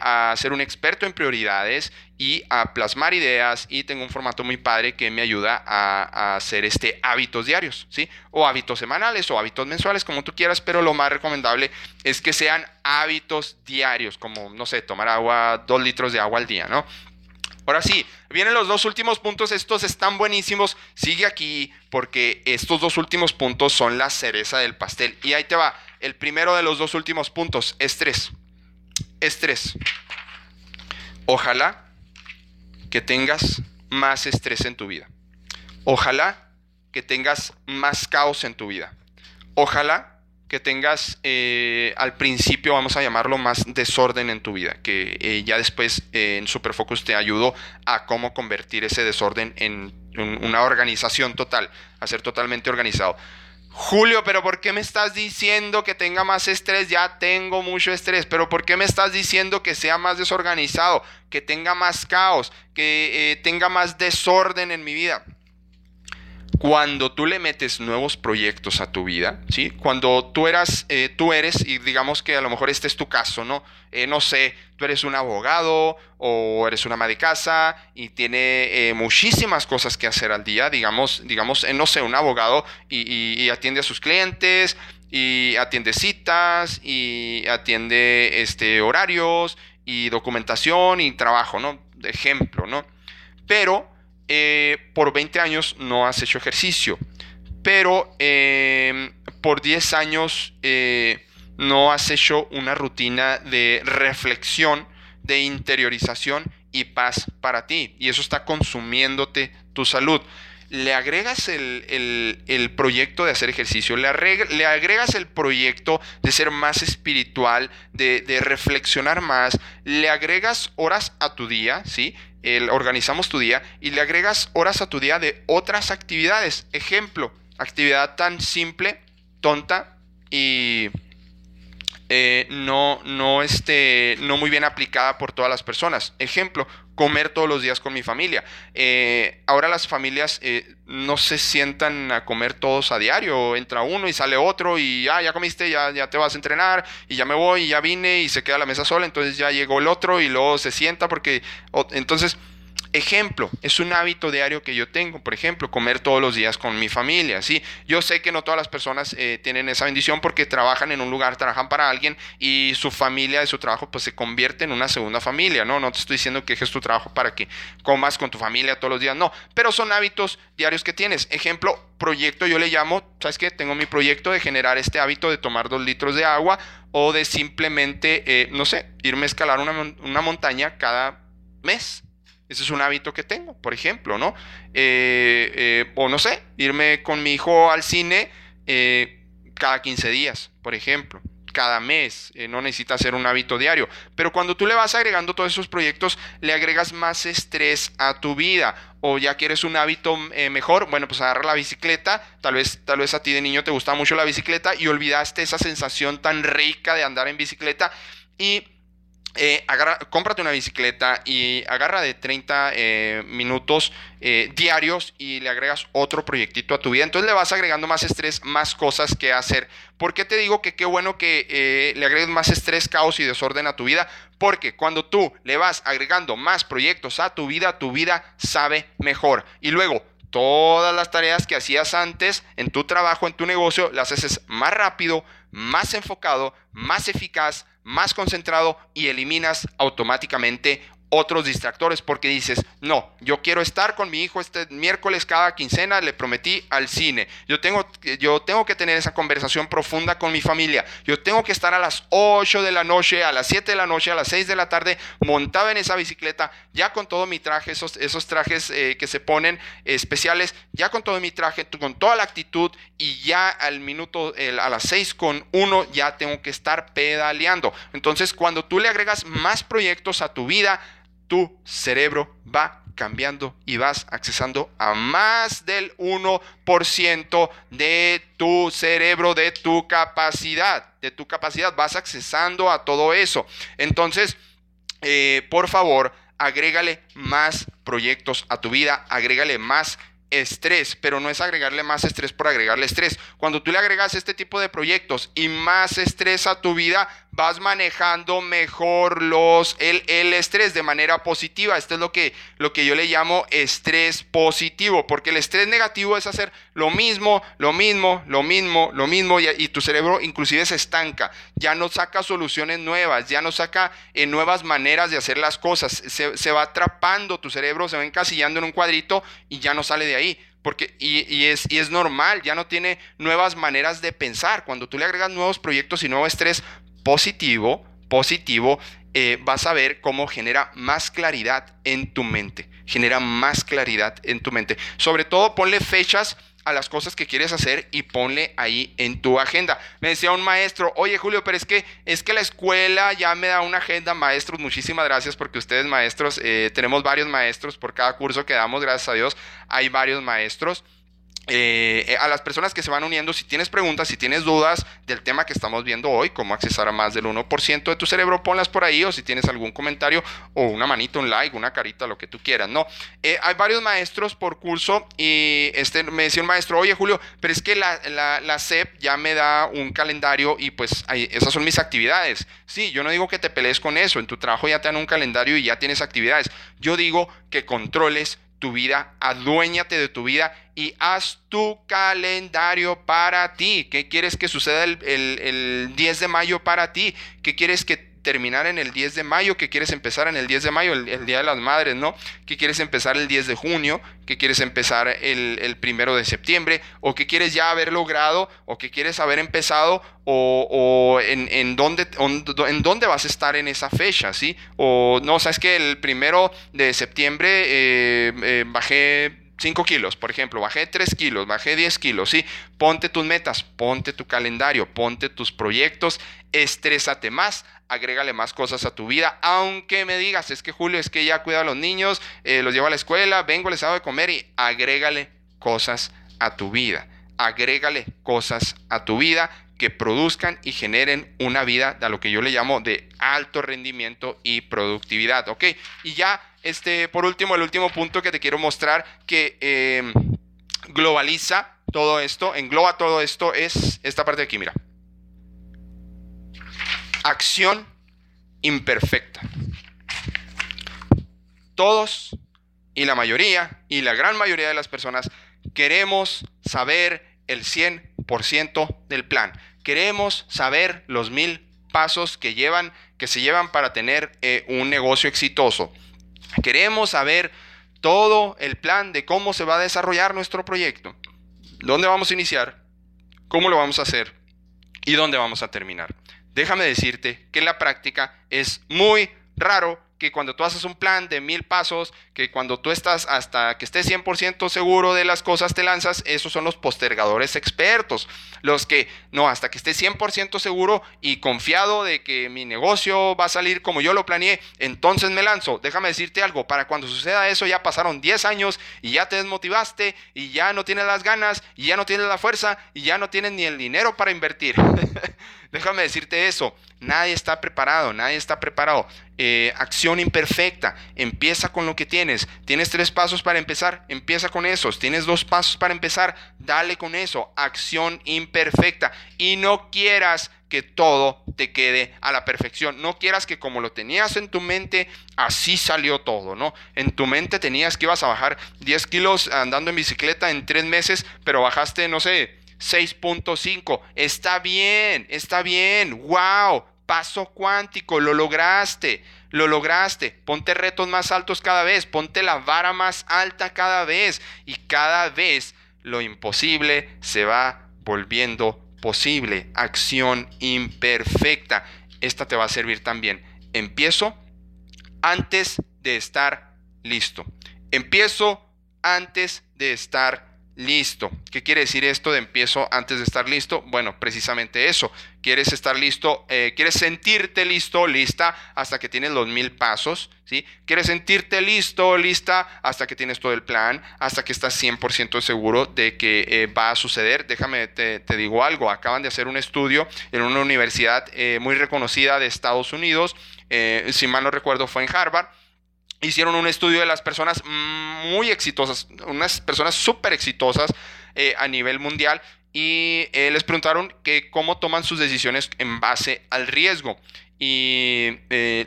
a ser un experto en prioridades y a plasmar ideas y tengo un formato muy padre que me ayuda a, hacer este hábitos diarios, ¿sí? O hábitos semanales o hábitos mensuales, como tú quieras, pero lo más recomendable es que sean hábitos diarios, como, no sé, tomar agua, dos litros de agua al día, ¿no? Ahora sí, vienen los dos últimos puntos, estos están buenísimos, sigue aquí porque estos dos últimos puntos son la cereza del pastel. Y ahí te va, el primero de los dos últimos puntos, estrés. Estrés. Ojalá que tengas más estrés en tu vida. Ojalá que tengas más caos en tu vida. Ojalá que tengas eh, al principio, vamos a llamarlo, más desorden en tu vida, que eh, ya después eh, en Superfocus te ayudo a cómo convertir ese desorden en una organización total, a ser totalmente organizado. Julio, pero ¿por qué me estás diciendo que tenga más estrés? Ya tengo mucho estrés, pero ¿por qué me estás diciendo que sea más desorganizado, que tenga más caos, que eh, tenga más desorden en mi vida? Cuando tú le metes nuevos proyectos a tu vida, ¿sí? Cuando tú eras, eh, tú eres, y digamos que a lo mejor este es tu caso, ¿no? Eh, no sé, tú eres un abogado o eres una ama de casa y tiene eh, muchísimas cosas que hacer al día, digamos, digamos, no sé, un abogado y, atiende a sus clientes y atiende citas y atiende este, horarios y documentación y trabajo, ¿no? De ejemplo, ¿no? Pero eh, por 20 años no has hecho ejercicio, pero em, por 10 años eh, no has hecho una rutina de reflexión, de interiorización y paz para ti. Y eso está consumiéndote tu salud le agregas el, proyecto de hacer ejercicio, le, agregas el proyecto de ser más espiritual, de, reflexionar más, le agregas horas a tu día, ¿sí? El, organizamos tu día y le agregas horas a tu día de otras actividades. Ejemplo, actividad tan simple, tonta y eh, no, no, este, no muy bien aplicada por todas las personas. Ejemplo, comer todos los días con mi familia. Eh, ahora las familias eh, no se sientan a comer todos a diario. Entra uno y sale otro y ah, ya comiste, ya, ya te vas a entrenar y ya me voy y ya vine y se queda la mesa sola. Entonces ya llegó el otro y luego se sienta porque... entonces Ejemplo, es un hábito diario que yo tengo, por ejemplo, comer todos los días con mi familia, ¿sí? Yo sé que no todas las personas eh, tienen esa bendición porque trabajan en un lugar, trabajan para alguien y su familia de su trabajo pues se convierte en una segunda familia, ¿no? No te estoy diciendo que dejes tu trabajo para que comas con tu familia todos los días, no, pero son hábitos diarios que tienes. Ejemplo, proyecto yo le llamo, ¿sabes qué? Tengo mi proyecto de generar este hábito de tomar dos litros de agua o de simplemente, eh, no sé, irme a escalar una, una montaña cada mes ese es un hábito que tengo, por ejemplo, ¿no? Eh, eh, o no sé, irme con mi hijo al cine eh, cada 15 días, por ejemplo, cada mes. no necesita ser un hábito diario. Pero cuando tú le vas agregando todos esos proyectos, le agregas más estrés a tu vida. O ya quieres un hábito mejor, bueno, pues agarra la bicicleta. Tal vez, tal vez a ti de niño te gustaba mucho la bicicleta y olvidaste esa sensación tan rica de andar en bicicleta. Y eh, cómprate una bicicleta y agarra de 30 eh, minutos eh, diarios y le agregas otro proyectito a tu vida. Entonces le vas agregando más estrés, más cosas que hacer. ¿Por qué te digo que qué bueno que le agregues más estrés, caos y desorden a tu vida? Porque cuando tú le vas agregando más proyectos a tu vida, tu vida sabe mejor. Y luego, todas las tareas que hacías antes en tu trabajo, en tu negocio, las haces más rápido, más enfocado, más eficaz, más concentrado y eliminas automáticamente otros distractores porque dices, no, yo quiero estar con mi hijo este miércoles cada quincena, le prometí al cine. Yo tengo, yo tengo que tener esa conversación profunda con mi familia. Yo tengo que estar a las 8 de la noche, a las 7 de la noche, a las 6 de la tarde, montado en esa bicicleta, ya con todo mi traje, esos, esos trajes eh, que se ponen especiales, ya con todo mi traje, con toda la actitud y ya al minuto, a las 6 con 1 ya tengo que estar pedaleando. Entonces, cuando tú le agregas más proyectos a tu vida, tu cerebro va cambiando y vas accesando a más del 1% de tu cerebro, de tu capacidad, de tu capacidad, vas accesando a todo eso. Entonces, eh, por favor, agrégale más proyectos a tu vida, agrégale más estrés, pero no es agregarle más estrés por agregarle estrés. Cuando tú le agregas este tipo de proyectos y más estrés a tu vida, vas manejando mejor los, el, el, estrés de manera positiva. Esto es lo que, lo que yo le llamo estrés positivo, porque el estrés negativo es hacer lo mismo, lo mismo, lo mismo, lo mismo, y, tu cerebro inclusive se estanca, ya no saca soluciones nuevas, ya no saca eh, nuevas maneras de hacer las cosas, se, se va atrapando tu cerebro, se va encasillando en un cuadrito y ya no sale de ahí. Porque, y, y, es, y es normal, ya no tiene nuevas maneras de pensar. Cuando tú le agregas nuevos proyectos y nuevo estrés, positivo, positivo, eh, vas a ver cómo genera más claridad en tu mente. Genera más claridad en tu mente. Sobre todo ponle fechas a las cosas que quieres hacer y ponle ahí en tu agenda. Me decía un maestro, oye Julio, pero es que es que la escuela ya me da una agenda, maestros, muchísimas gracias porque ustedes maestros, eh, tenemos varios maestros por cada curso que damos, gracias a Dios, hay varios maestros. Eh, eh, a las personas que se van uniendo, si tienes preguntas, si tienes dudas del tema que estamos viendo hoy, cómo accesar a más del 1% de tu cerebro, ponlas por ahí o si tienes algún comentario o una manita, un like, una carita, lo que tú quieras, ¿no? Eh, hay varios maestros por curso y este, me decía un maestro, oye Julio, pero es que la, la, la CEP ya me da un calendario y pues esas son mis actividades. Sí, yo no digo que te pelees con eso, en tu trabajo ya te dan un calendario y ya tienes actividades. Yo digo que controles tu vida, aduéñate de tu vida y haz tu calendario para ti. ¿Qué quieres que suceda el, el, 10 de mayo para ti? ¿Qué quieres que terminar en el 10 de mayo, que quieres empezar en el 10 de mayo, el, Día de las Madres, ¿no? Que quieres empezar el 10 de junio, que quieres empezar el, primero de septiembre, o que quieres ya haber logrado, o que quieres haber empezado, o, en, en, dónde, en dónde vas a estar en esa fecha, ¿sí? O no, sabes que el primero de septiembre eh, eh, bajé 5 kilos, por ejemplo, bajé 3 kilos, bajé 10 kilos, ¿sí? Ponte tus metas, ponte tu calendario, ponte tus proyectos, estrésate más, agrégale más cosas a tu vida, aunque me digas, es que Julio, es que ya cuida a los niños, eh, los lleva a la escuela, vengo, les hago de comer y agrégale cosas a tu vida, agrégale cosas a tu vida que produzcan y generen una vida de lo que yo le llamo de alto rendimiento y productividad, ¿ok? Y ya, este, por último, el último punto que te quiero mostrar que em, globaliza todo esto, engloba todo esto, es esta parte de aquí, mira acción imperfecta. Todos y la mayoría y la gran mayoría de las personas queremos saber el 100% del plan. Queremos saber los mil pasos que llevan que se llevan para tener eh, un negocio exitoso. Queremos saber todo el plan de cómo se va a desarrollar nuestro proyecto. ¿Dónde vamos a iniciar? ¿Cómo lo vamos a hacer? ¿Y dónde vamos a terminar? déjame decirte que en la práctica es muy raro que cuando tú haces un plan de mil pasos, que cuando tú estás hasta que estés 100% seguro de las cosas te lanzas, esos son los postergadores expertos, los que no, hasta que estés 100% seguro y confiado de que mi negocio va a salir como yo lo planeé, entonces me lanzo. Déjame decirte algo, para cuando suceda eso ya pasaron 10 años y ya te desmotivaste y ya no tienes las ganas y ya no tienes la fuerza y ya no tienes ni el dinero para invertir. Déjame decirte eso, nadie está preparado, nadie está preparado. Eh, acción imperfecta, empieza con lo que tienes. Tienes tres pasos para empezar, empieza con esos. Tienes dos pasos para empezar, dale con eso. Acción imperfecta. Y no quieras que todo te quede a la perfección. No quieras que como lo tenías en tu mente, así salió todo, ¿no? En tu mente tenías que ibas a bajar 10 kilos andando en bicicleta en tres meses, pero bajaste, no sé, 6.5. Está bien, está bien. ¡Wow! paso cuántico, lo lograste, lo lograste. Ponte retos más altos cada vez, ponte la vara más alta cada vez y cada vez lo imposible se va volviendo posible. Acción imperfecta. Esta te va a servir también. Empiezo antes de estar listo. Empiezo antes de estar listo. ¿Qué quiere decir esto de empiezo antes de estar listo? Bueno, precisamente eso. Quieres estar listo, eh, quieres sentirte listo, lista, hasta que tienes los mil pasos, ¿sí? Quieres sentirte listo, lista, hasta que tienes todo el plan, hasta que estás 100% seguro de que eh, va a suceder. Déjame, te, digo algo, acaban de hacer un estudio en una universidad eh, muy reconocida de Estados Unidos, si mal no recuerdo fue en Harvard, hicieron un estudio de las personas muy exitosas, unas personas súper exitosas eh, a nivel mundial y eh, les preguntaron que cómo toman sus decisiones en base al riesgo. Y eh,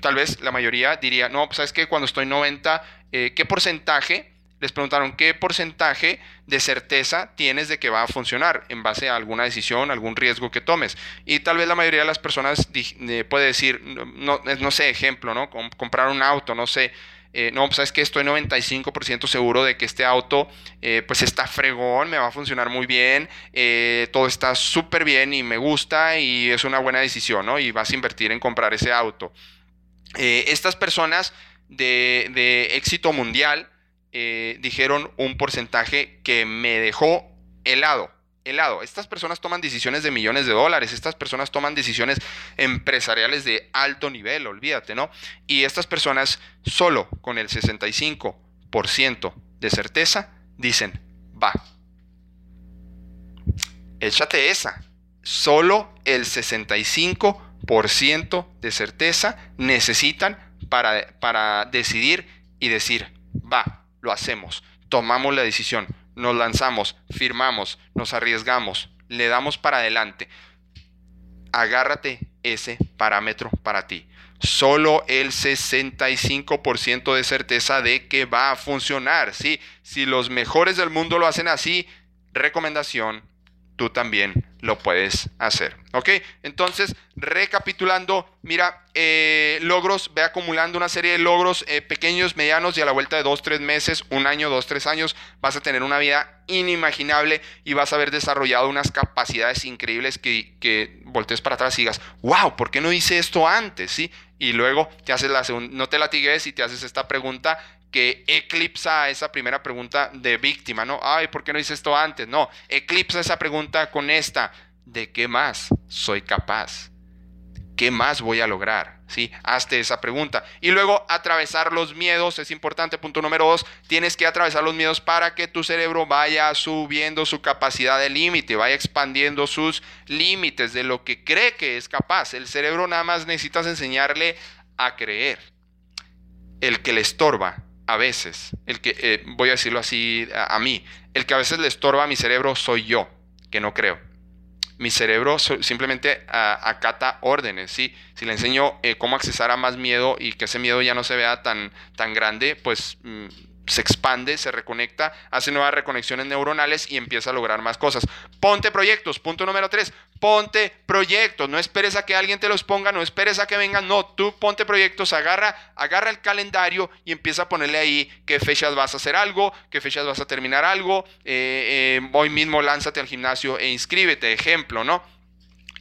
tal vez la mayoría diría, no, pues sabes que cuando estoy 90, ¿qué porcentaje les preguntaron qué porcentaje de certeza tienes de que va a funcionar en base a alguna decisión, algún riesgo que tomes. Y tal vez la mayoría de las personas puede decir, no, no sé, ejemplo, ¿no? comprar un auto, no sé. Eh, no, pues sabes que estoy 95% seguro de que este auto eh, pues está fregón, me va a funcionar muy bien, eh, todo está súper bien y me gusta y es una buena decisión, ¿no? Y vas a invertir en comprar ese auto. estas personas de éxito mundial, eh, dijeron un porcentaje que me dejó helado. Helado. Estas personas toman decisiones de millones de dólares, estas personas toman decisiones empresariales de alto nivel, olvídate, ¿no? Y estas personas solo con el 65% de certeza dicen, va, échate esa. Solo el 65% de certeza necesitan para, para decidir y decir, va, lo hacemos, tomamos la decisión, nos lanzamos, firmamos, nos arriesgamos, le damos para adelante. Agárrate ese parámetro para ti. Solo el 65% de certeza de que va a funcionar. ¿sí? Si los mejores del mundo lo hacen así, recomendación, tú también lo puedes hacer. ¿Ok? Entonces, recapitulando, mira, eh, logros, ve acumulando una serie de logros eh, pequeños, medianos y a la vuelta de dos, tres meses, un año, dos, tres años, vas a tener una vida inimaginable y vas a haber desarrollado unas capacidades increíbles que, que voltees para atrás y digas, wow, ¿por qué no hice esto antes? ¿Sí? Y luego te haces la no te latigues y te haces esta pregunta que eclipsa esa primera pregunta de víctima, ¿no? Ay, ¿por qué no hice esto antes? No, eclipsa esa pregunta con esta, ¿de qué más soy capaz? ¿Qué más voy a lograr? ¿Sí? Hazte esa pregunta. Y luego atravesar los miedos es importante. Punto número dos, tienes que atravesar los miedos para que tu cerebro vaya subiendo su capacidad de límite, vaya expandiendo sus límites de lo que cree que es capaz. El cerebro nada más necesitas enseñarle a creer. El que le estorba a veces, el que, eh, voy a decirlo así a, mí, el que a veces le estorba a mi cerebro soy yo, que no creo. Mi cerebro simplemente acata órdenes, ¿sí? Si le enseño eh, cómo accesar a más miedo y que ese miedo ya no se vea tan, tan grande, pues... Mm, se expande, se reconecta, hace nuevas reconexiones neuronales y empieza a lograr más cosas. Ponte proyectos, punto número tres, ponte proyectos, no esperes a que alguien te los ponga, no esperes a que vengan, no, tú ponte proyectos, agarra, agarra el calendario y empieza a ponerle ahí qué fechas vas a hacer algo, qué fechas vas a terminar algo, eh, eh, hoy mismo lánzate al gimnasio e inscríbete, ejemplo, ¿no?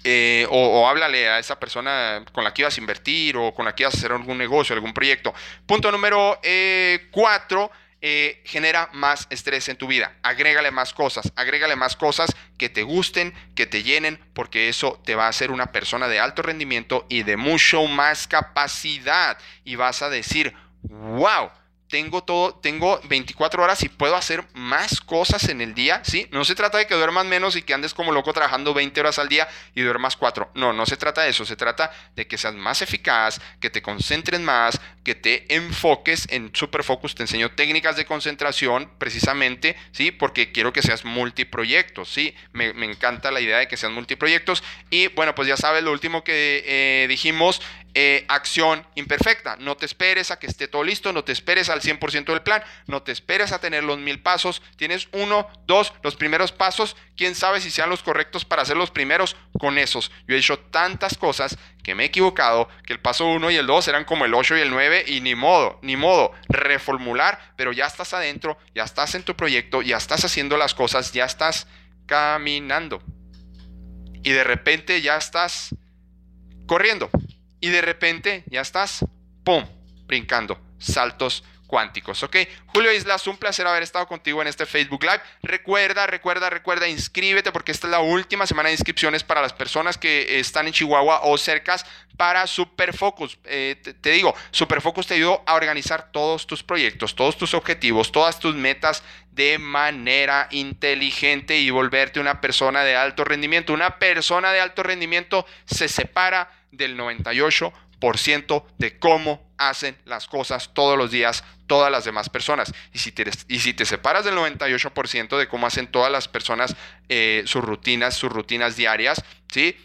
Eh, o, háblale a esa persona con la que ibas a invertir o con la que ibas a hacer algún negocio, algún proyecto. Punto número eh, cuatro, eh, genera más estrés en tu vida. Agrégale más cosas, agrégale más cosas que te gusten, que te llenen, porque eso te va a hacer una persona de alto rendimiento y de mucho más capacidad. Y vas a decir, wow tengo todo, tengo 24 horas y puedo hacer más cosas en el día, ¿sí? No se trata de que duermas menos y que andes como loco trabajando 20 horas al día y duermas 4. No, no se trata de eso, se trata de que seas más eficaz, que te concentres más, que te enfoques en Superfocus. Te enseño técnicas de concentración precisamente, ¿sí? Porque quiero que seas multiproyectos, ¿sí? Me, encanta la idea de que seas multiproyectos. Y bueno, pues ya sabes, lo último que eh, dijimos eh, acción imperfecta. No te esperes a que esté todo listo, no te esperes al 100% del plan, no te esperes a tener los mil pasos. Tienes uno, dos, los primeros pasos. Quién sabe si sean los correctos para hacer los primeros con esos. Yo he hecho tantas cosas que me he equivocado, que el paso uno y el dos eran como el 8 y el 9 y ni modo, ni modo, reformular, pero ya estás adentro, ya estás en tu proyecto, ya estás haciendo las cosas, ya estás caminando. Y de repente ya estás corriendo y de repente ya estás, ¡pum!, brincando, saltos cuánticos, ¿ok? Julio Islas, un placer haber estado contigo en este Facebook Live. Recuerda, recuerda, recuerda, inscríbete porque esta es la última semana de inscripciones para las personas que están en Chihuahua o cercas para Superfocus. Eh, te, te, digo, Superfocus te ayuda a organizar todos tus proyectos, todos tus objetivos, todas tus metas de manera inteligente y volverte una persona de alto rendimiento. Una persona de alto rendimiento se separa del 98% de cómo hacen las cosas todos los días todas las demás personas. Y si te, y si te separas del 98% de cómo hacen todas las personas eh, sus rutinas, sus rutinas diarias, ¿sí?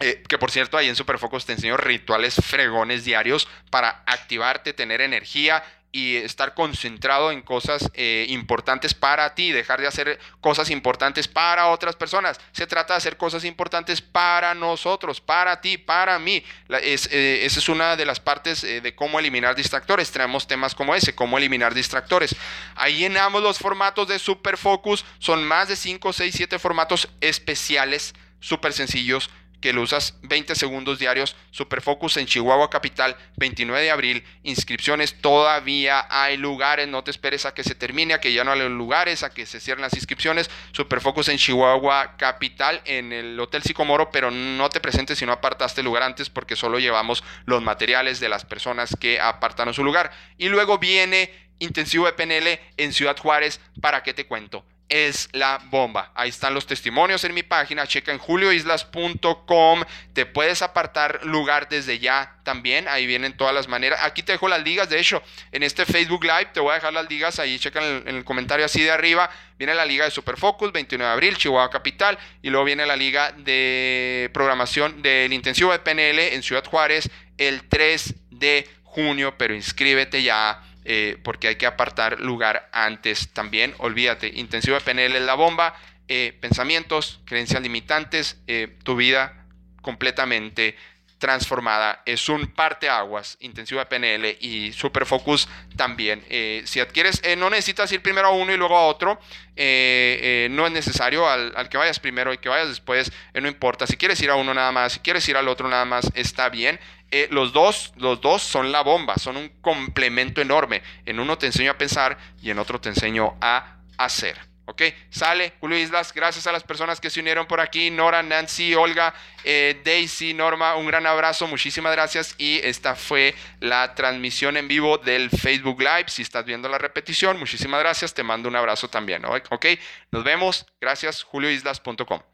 Eh, que por cierto, ahí en Superfocus te enseño rituales fregones diarios para activarte, tener energía y estar concentrado en cosas eh, importantes para ti, dejar de hacer cosas importantes para otras personas. Se trata de hacer cosas importantes para nosotros, para ti, para mí. es, eh, esa es una de las partes eh, de cómo eliminar distractores. Tenemos temas como ese, cómo eliminar distractores. Ahí llenamos los formatos de Super Focus. Son más de 5, 6, 7 formatos especiales, súper sencillos que lo usas 20 segundos diarios. Superfocus en Chihuahua Capital, 29 de abril. Inscripciones todavía hay lugares. No te esperes a que se termine, a que ya no hay lugares, a que se cierren las inscripciones. Superfocus en Chihuahua Capital, en el Hotel Sicomoro, pero no te presentes si no apartaste lugar antes porque solo llevamos los materiales de las personas que apartan su lugar. Y luego viene intensivo de PNL en Ciudad Juárez. ¿Para qué te cuento? Es la bomba. Ahí están los testimonios en mi página. Checa en julioislas.com. Te puedes apartar lugar desde ya también. Ahí vienen todas las maneras. Aquí te dejo las ligas. De hecho, en este Facebook Live te voy a dejar las ligas. Ahí checa en el, comentario así de arriba. Viene la liga de Superfocus, 29 de abril, Chihuahua Capital. Y luego viene la liga de programación del intensivo de PNL en Ciudad Juárez el 3 de junio. Pero inscríbete ya eh, porque hay que apartar lugar antes también. Olvídate, intensivo de PNL es la bomba, eh, pensamientos, creencias limitantes, eh, tu vida completamente transformada. Es un parteaguas, intensivo de PNL y Superfocus también. si adquieres, no necesitas ir primero a uno y luego a otro. no es necesario al, al, que vayas primero y que vayas después, no importa. Si quieres ir a uno nada más, si quieres ir al otro nada más, está bien. Eh, los, dos, los dos son la bomba, son un complemento enorme. En uno te enseño a pensar y en otro te enseño a hacer. ¿Ok? Sale, Julio Islas, gracias a las personas que se unieron por aquí, Nora, Nancy, Olga, eh, Daisy, Norma, un gran abrazo, muchísimas gracias y esta fue la transmisión en vivo del Facebook Live, si estás viendo la repetición, muchísimas gracias, te mando un abrazo también, ¿ok? Nos vemos, gracias, julioislas.com.